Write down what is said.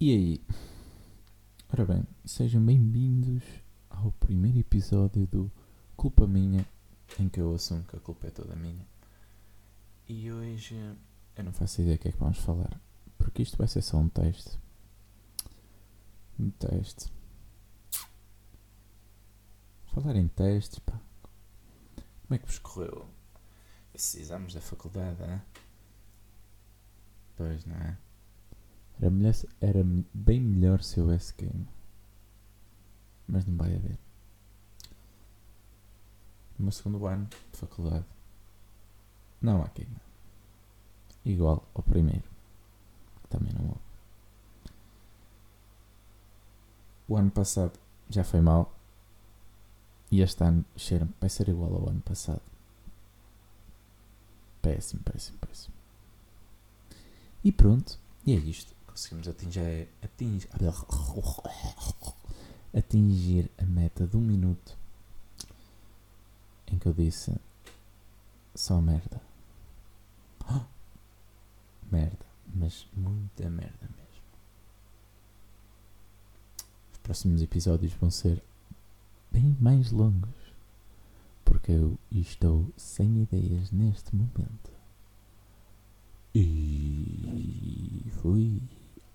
E aí? Ora bem, sejam bem-vindos ao primeiro episódio do Culpa Minha, em que eu assumo que a culpa é toda minha. E hoje eu não faço ideia do que é que vamos falar, porque isto vai ser só um teste. Um teste. Falar em testes, pá. Como é que vos correu esses exames da faculdade, hein? Pois, não é? Era, melhor, era bem melhor se houvesse game. Mas não vai haver. No meu segundo ano de faculdade não há game. Igual ao primeiro. Que também não houve. O ano passado já foi mal. E este ano cheira vai ser igual ao ano passado. Péssimo, péssimo, péssimo. E pronto. E é isto conseguimos atingir, atingir, atingir a meta de um minuto em que eu disse só merda. Merda, mas muita merda mesmo. Os próximos episódios vão ser bem mais longos porque eu estou sem ideias neste momento. E fui.